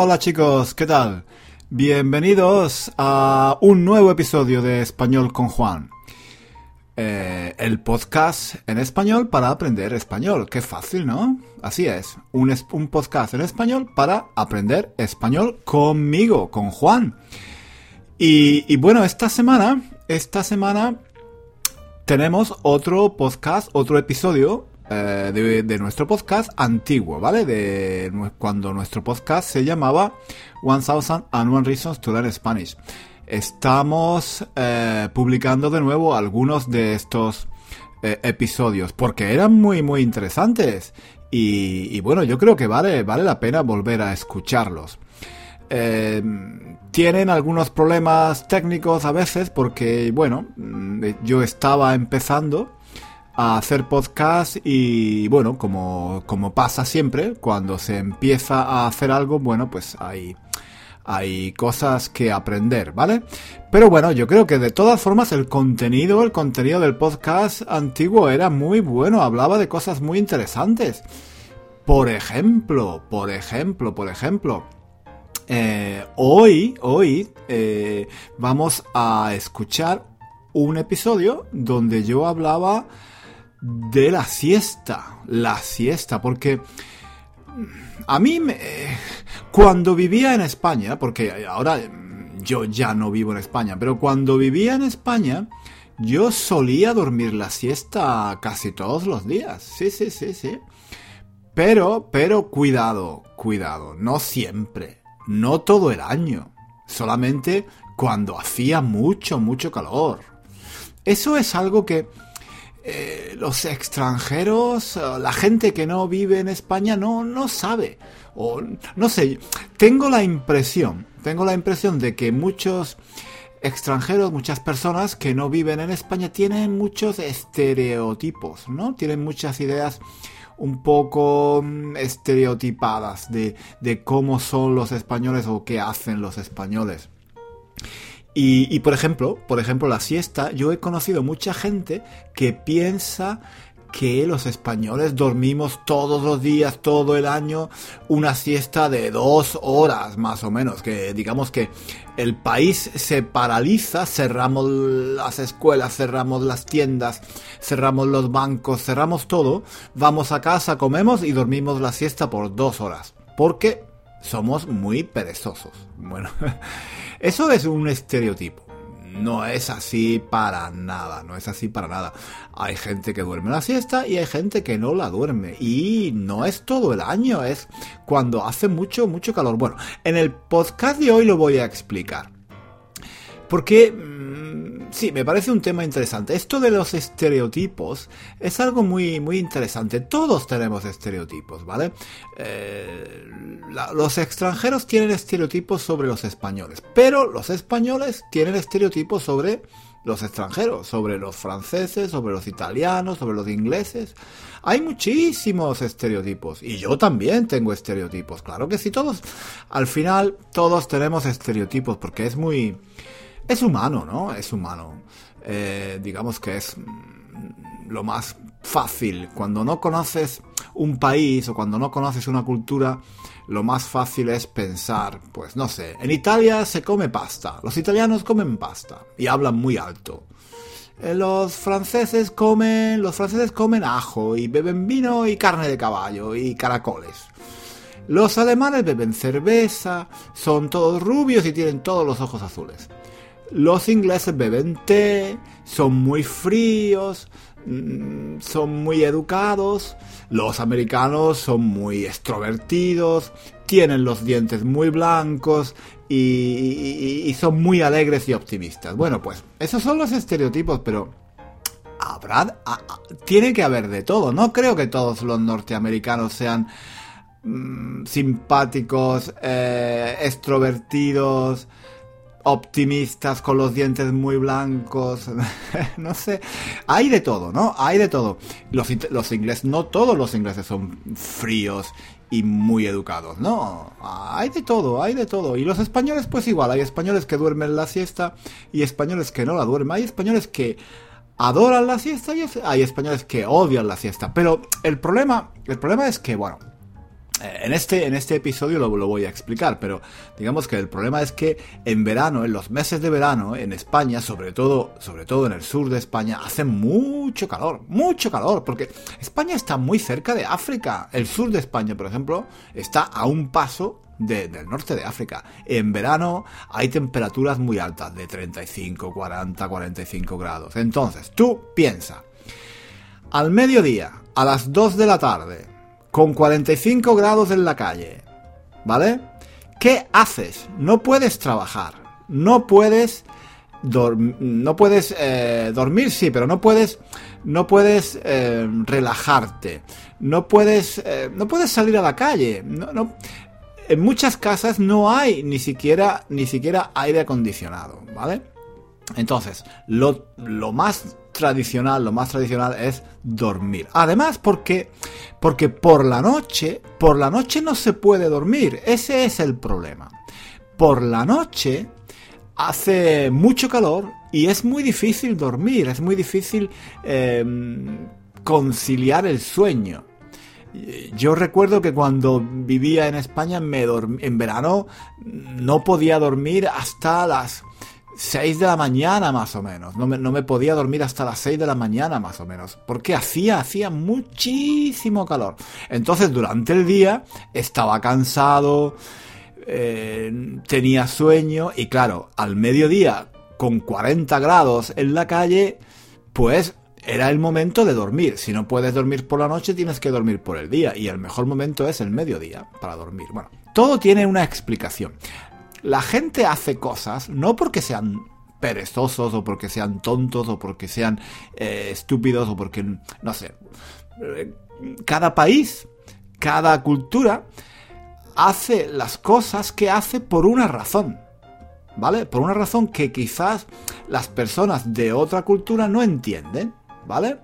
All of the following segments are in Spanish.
Hola chicos, ¿qué tal? Bienvenidos a un nuevo episodio de Español con Juan. Eh, el podcast en español para aprender español. Qué fácil, ¿no? Así es, un, podcast en español para aprender español conmigo, con Juan. Y bueno, esta semana, esta semana tenemos otro podcast, otro episodio eh, de, nuestro podcast antiguo, ¿vale? De cuando nuestro podcast se llamaba 1000 and One Reasons to Learn Spanish. Estamos eh, publicando de nuevo algunos de estos eh, episodios porque eran muy, muy interesantes. Y, bueno, yo creo que vale, vale la pena volver a escucharlos. tienen algunos problemas técnicos a veces porque, bueno, mm, yo estaba empezando a hacer podcast y bueno, como, como pasa siempre, cuando se empieza a hacer algo, bueno, pues hay, hay cosas que aprender, ¿vale? Pero bueno, yo creo que de todas formas el contenido, el contenido del podcast antiguo era muy bueno, hablaba de cosas muy interesantes. Por ejemplo, por ejemplo, por ejemplo, eh, hoy, hoy eh, vamos a escuchar un episodio donde yo hablaba de la siesta. La siesta, porque a mí me, cuando vivía en España, porque ahora yo ya no vivo en España, pero cuando vivía en España, yo solía dormir la siesta casi todos los días. Sí, sí, sí, sí. Pero, pero cuidado, cuidado, no siempre, no todo el año, solamente cuando hacía mucho, mucho calor. Eso es algo que eh, los extranjeros, la gente que no vive en España no, no sabe. O no sé, tengo la impresión, tengo la impresión de que muchos extranjeros, muchas personas que no viven en España tienen muchos estereotipos, ¿no? Tienen muchas ideas un poco mm, estereotipadas de, de cómo son los españoles o qué hacen los españoles. Y, por ejemplo, por ejemplo, la siesta, yo he conocido mucha gente que piensa que los españoles dormimos todos los días, todo el año, una siesta de dos horas más o menos, que digamos que el país se paraliza, cerramos las escuelas, cerramos las tiendas, cerramos los bancos, cerramos todo, vamos a casa, comemos y dormimos la siesta por dos horas, porque somos muy perezosos. Bueno. Eso es un estereotipo. No es así para nada, no es así para nada. Hay gente que duerme la siesta y hay gente que no la duerme. Y no es todo el año, es cuando hace mucho, mucho calor. Bueno, en el podcast de hoy lo voy a explicar. Porque sí, me parece un tema interesante. Esto de los estereotipos es algo muy, muy interesante. Todos tenemos estereotipos, ¿vale? Eh, los extranjeros tienen estereotipos sobre los españoles, pero los españoles tienen estereotipos sobre los extranjeros, sobre los franceses, sobre los italianos, sobre los ingleses. Hay muchísimos estereotipos y yo también tengo estereotipos. Claro que sí, todos, al final todos tenemos estereotipos porque es muy es humano, ¿no? Es humano. Eh, digamos que es mm, lo más fácil. Cuando no conoces un país o cuando no conoces una cultura, lo más fácil es pensar, pues no sé, en Italia se come pasta, los italianos comen pasta y hablan muy alto. Eh, los franceses comen, los franceses comen ajo y beben vino y carne de caballo y caracoles. Los alemanes beben cerveza, son todos rubios y tienen todos los ojos azules. Los ingleses beben té, son muy fríos, mm, son muy educados. Los americanos son muy extrovertidos, tienen los dientes muy blancos y, son muy alegres y optimistas. Bueno, pues esos son los estereotipos, pero habrá, tiene que haber de todo. No creo que todos los norteamericanos sean mm, simpáticos, eh, extrovertidos, optimistas con los dientes muy blancos, no sé, hay de todo, ¿no? Hay de todo. Los, los ingleses, no todos los ingleses son fríos y muy educados, ¿no? Hay de todo, hay de todo. Y los españoles, pues igual, hay españoles que duermen la siesta y españoles que no la duermen. Hay españoles que adoran la siesta y hay españoles que odian la siesta. Pero el problema, el problema es que, bueno, en este, en este episodio lo, lo, voy a explicar, pero digamos que el problema es que en verano, en los meses de verano, en España, sobre todo, sobre todo en el sur de España, hace mucho calor, mucho calor, porque España está muy cerca de África. El sur de España, por ejemplo, está a un paso del norte de África. En verano hay temperaturas muy altas, de 35, 40, 45 grados. Entonces, tú piensa, al mediodía, a las 2 de la tarde, con 45 grados en la calle, ¿vale? ¿Qué haces? No puedes trabajar, no puedes no puedes eh, dormir, sí, pero no puedes, no puedes eh, relajarte, no puedes, eh, no puedes salir a la calle, no, en muchas casas no hay ni siquiera, ni siquiera aire acondicionado, ¿vale? Entonces, lo, lo más tradicional, lo más tradicional es dormir. Además, porque, porque por la noche, por la noche no se puede dormir. Ese es el problema. Por la noche hace mucho calor y es muy difícil dormir, es muy difícil em, conciliar el sueño. Yo recuerdo que cuando vivía en España me en verano no podía dormir hasta las 6 de la mañana más o menos. No me, no me, podía dormir hasta las 6 de la mañana más o menos. Porque hacía, hacía muchísimo calor. Entonces durante el día estaba cansado, eh, tenía sueño y claro, al mediodía con 40 grados en la calle, pues era el momento de dormir. Si no puedes dormir por la noche, tienes que dormir por el día. Y el mejor momento es el mediodía para dormir. Bueno, todo tiene una explicación la gente hace cosas no porque sean perezosos o porque sean tontos o porque sean eh, estúpidos o porque, no sé, eh, cada país, cada cultura hace las cosas que hace por una razón. ¿Vale? Por una razón que quizás las personas de otra cultura no entienden. ¿Vale?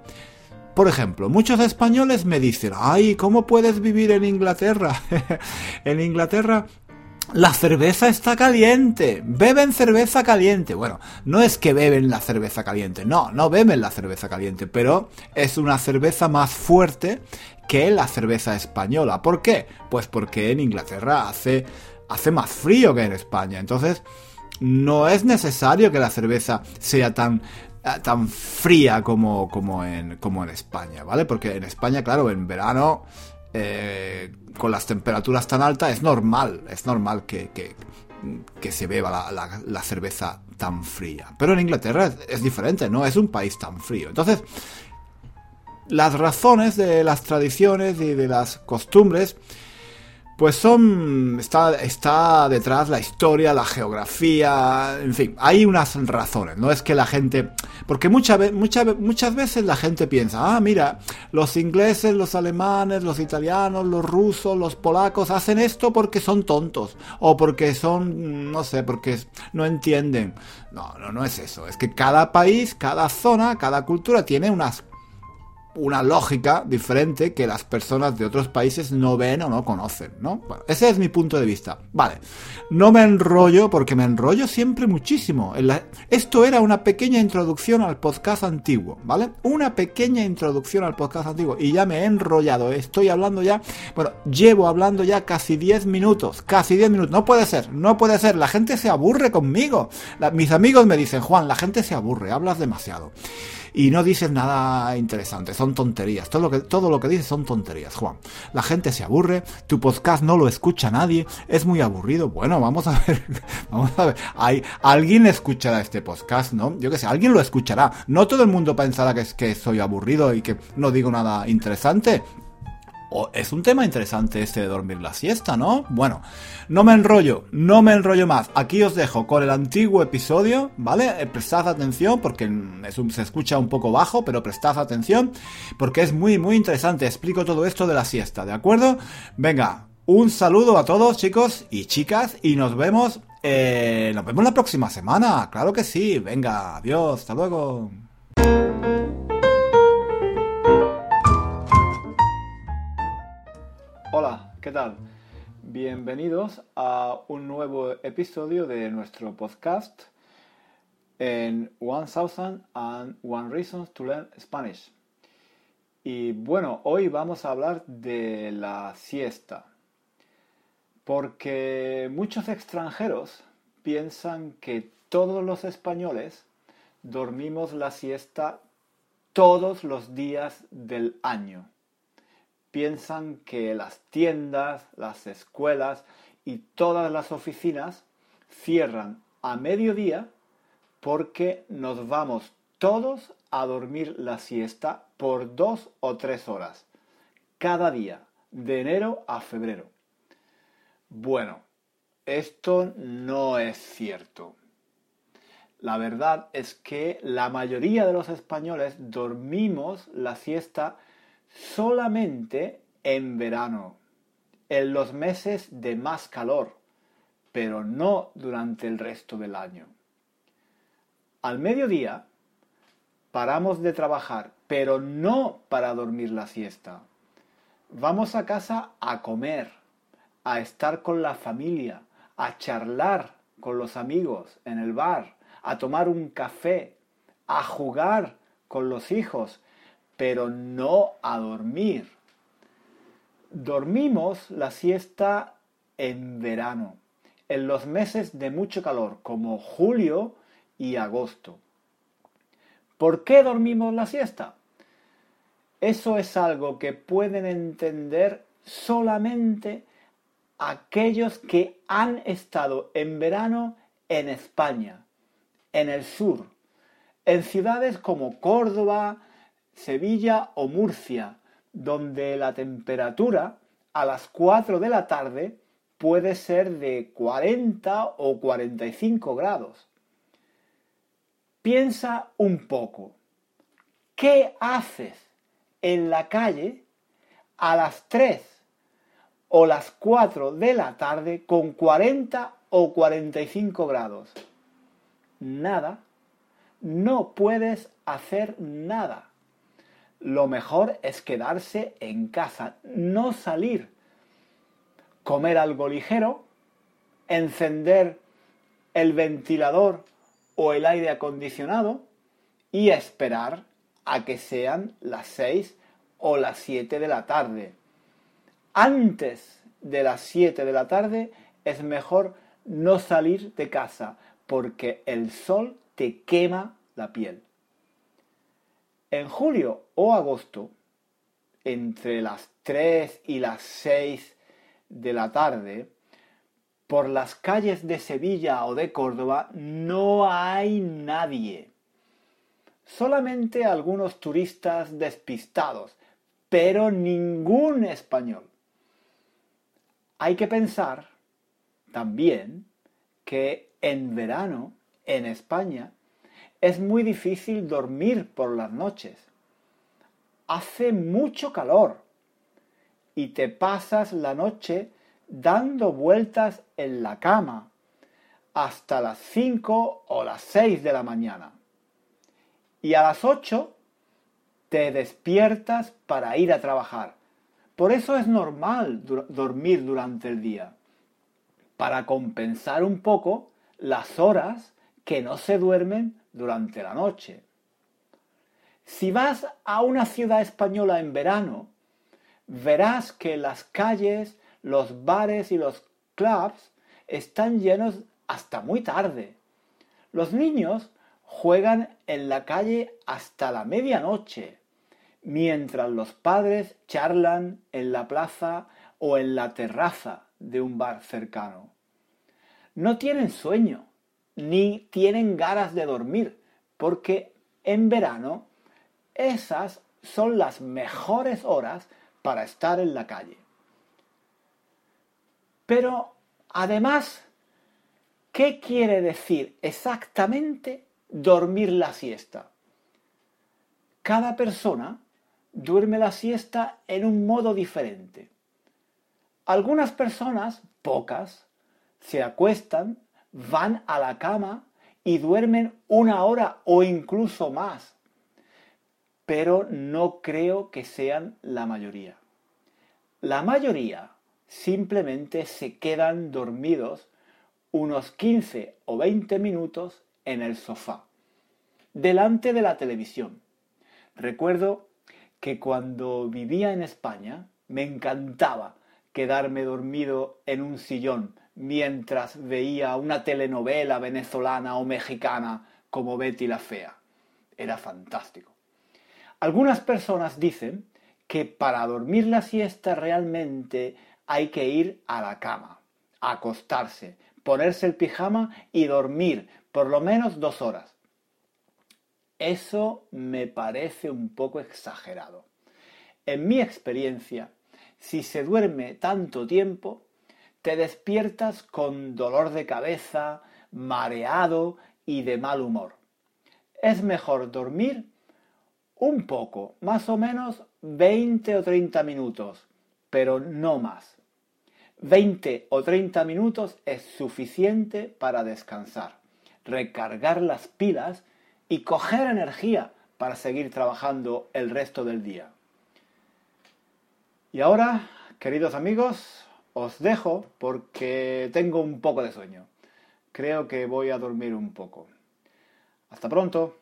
Por ejemplo, muchos españoles me dicen, ay, ¿cómo puedes vivir en Inglaterra? en Inglaterra la cerveza está caliente. Beben cerveza caliente. Bueno, no es que beben la cerveza caliente. No, no beben la cerveza caliente. Pero es una cerveza más fuerte que la cerveza española. ¿Por qué? Pues porque en Inglaterra hace, hace más frío que en España. Entonces, no es necesario que la cerveza sea tan eh, tan fría como, como, en, como en España, ¿vale? Porque en España, claro, en verano eh, con las temperaturas tan altas, es normal, es normal que, que, se beba la, cerveza tan fría. Pero en Inglaterra es, diferente, no es un país tan frío. Entonces, las razones de las tradiciones y de las costumbres pues son. Está, está detrás la historia, la geografía. En fin, hay unas razones. No es que la gente. Porque muchas, muchas, muchas veces la gente piensa: ah, mira, los ingleses, los alemanes, los italianos, los rusos, los polacos hacen esto porque son tontos. O porque son. No sé, porque no entienden. No, no, no es eso. Es que cada país, cada zona, cada cultura tiene unas una lógica diferente que las personas de otros países no ven o no conocen, ¿no? Bueno, ese es mi punto de vista. Vale, no me enrollo porque me enrollo siempre muchísimo. Esto era una pequeña introducción al podcast antiguo, ¿vale? Una pequeña introducción al podcast antiguo y ya me he enrollado, estoy hablando ya, bueno, llevo hablando ya casi 10 minutos, casi 10 minutos, no puede ser, no puede ser, la gente se aburre conmigo. mis amigos me dicen, Juan, la gente se aburre, hablas demasiado y no dices nada interesante, son tonterías. Todo lo que, todo lo que dices son tonterías, Juan. La gente se aburre, tu podcast no lo escucha nadie, es muy aburrido. Bueno, vamos a ver, vamos a ver. Hay, alguien escuchará este podcast, ¿no? Yo qué sé, alguien lo escuchará. No todo el mundo pensará que, que soy aburrido y que no digo nada interesante es un tema interesante este de dormir la siesta, ¿no? Bueno, no me enrollo, no me enrollo más. Aquí os dejo con el antiguo episodio, ¿vale? Eh, prestad atención porque se escucha un poco bajo, pero prestad atención porque es muy, muy interesante. Explico todo esto de la siesta, ¿de acuerdo? Venga, un saludo a todos chicos y chicas y nos vemos, eh, nos vemos la próxima semana, claro que sí. Venga, adiós, hasta luego. Bienvenidos a un nuevo episodio de nuestro podcast en 1001 Reasons to Learn Spanish. Y bueno, hoy vamos a hablar de la siesta, Porque muchos extranjeros piensan que todos los españoles dormimos la siesta todos los días del año. Piensan que las tiendas, las escuelas y todas las oficinas cierran a mediodía porque nos vamos todos a dormir la siesta por dos o tres horas cada día, de enero a febrero. Bueno, esto no es cierto. La verdad es que la mayoría de los españoles dormimos la siesta solamente en verano, en los meses de más calor, pero no durante el resto del año. Al mediodía paramos de trabajar, pero no para dormir la siesta. Vamos a casa a comer, a estar con la familia, a charlar con los amigos en el bar, a tomar un café, a jugar con los hijos, pero no a dormir. Dormimos la siesta en verano, en los meses de mucho calor, como julio y agosto. ¿Por qué dormimos la siesta? Eso es algo que pueden entender solamente aquellos que han estado en verano en España, en el sur, en ciudades como Córdoba, Sevilla o Murcia, donde la temperatura a las 4 de la tarde puede ser de 40 o 45 grados. Piensa un poco, ¿qué haces en la calle a las 3 o las 4 de la tarde con 40 o 45 grados. Nada. No puedes hacer nada. Lo mejor es quedarse en casa, no salir. Comer algo ligero, encender el ventilador o el aire acondicionado y esperar a que sean las 6 o las 7 de la tarde antes de las 7 de la tarde es mejor no salir de casa porque el sol te quema la piel. En julio o agosto, entre las 3 y las 6 de la tarde, por las calles de Sevilla o de Córdoba no hay nadie. Solamente algunos turistas despistados, pero ningún español. Hay que pensar también que en verano, en España, es muy difícil dormir por las noches. Hace mucho calor y te pasas la noche dando vueltas en la cama hasta las 5 o las 6 de la mañana. Y a las 8 te despiertas para ir a trabajar por eso es normal dormir durante el día, para compensar un poco las horas que no se duermen durante la noche. Si vas a una ciudad española en verano, verás que las calles, los bares y los clubs están llenos hasta muy tarde. Los niños juegan en la calle hasta la medianoche mientras los padres charlan en la plaza o en la terraza de un bar cercano. No tienen sueño, ni tienen ganas de dormir, porque en verano esas son las mejores horas para estar en la calle. Pero, además, ¿qué quiere decir exactamente dormir la siesta? Cada persona duerme la siesta en un modo diferente. Algunas personas, pocas, se acuestan, van a la cama y duermen una hora o incluso más. Pero no creo que sean la mayoría. La mayoría simplemente se quedan dormidos unos 15 o 20 minutos en el sofá, delante de la televisión. Recuerdo que cuando vivía en España me encantaba quedarme dormido en un sillón mientras veía una telenovela venezolana o mexicana como Betty la Fea. Era fantástico. Algunas personas dicen que para dormir la siesta realmente hay que ir a la cama, acostarse, ponerse el pijama y dormir por lo menos dos horas. Eso me parece un poco exagerado. En mi experiencia, si se duerme tanto tiempo, te despiertas con dolor de cabeza, mareado y de mal humor. Es mejor dormir un poco, más o menos 20 o 30 minutos, pero no más. 20 o 30 minutos es suficiente para descansar, recargar las pilas y coger energía para seguir trabajando el resto del día. Y ahora, queridos amigos, os dejo porque tengo un poco de sueño. Creo que voy a dormir un poco. Hasta pronto.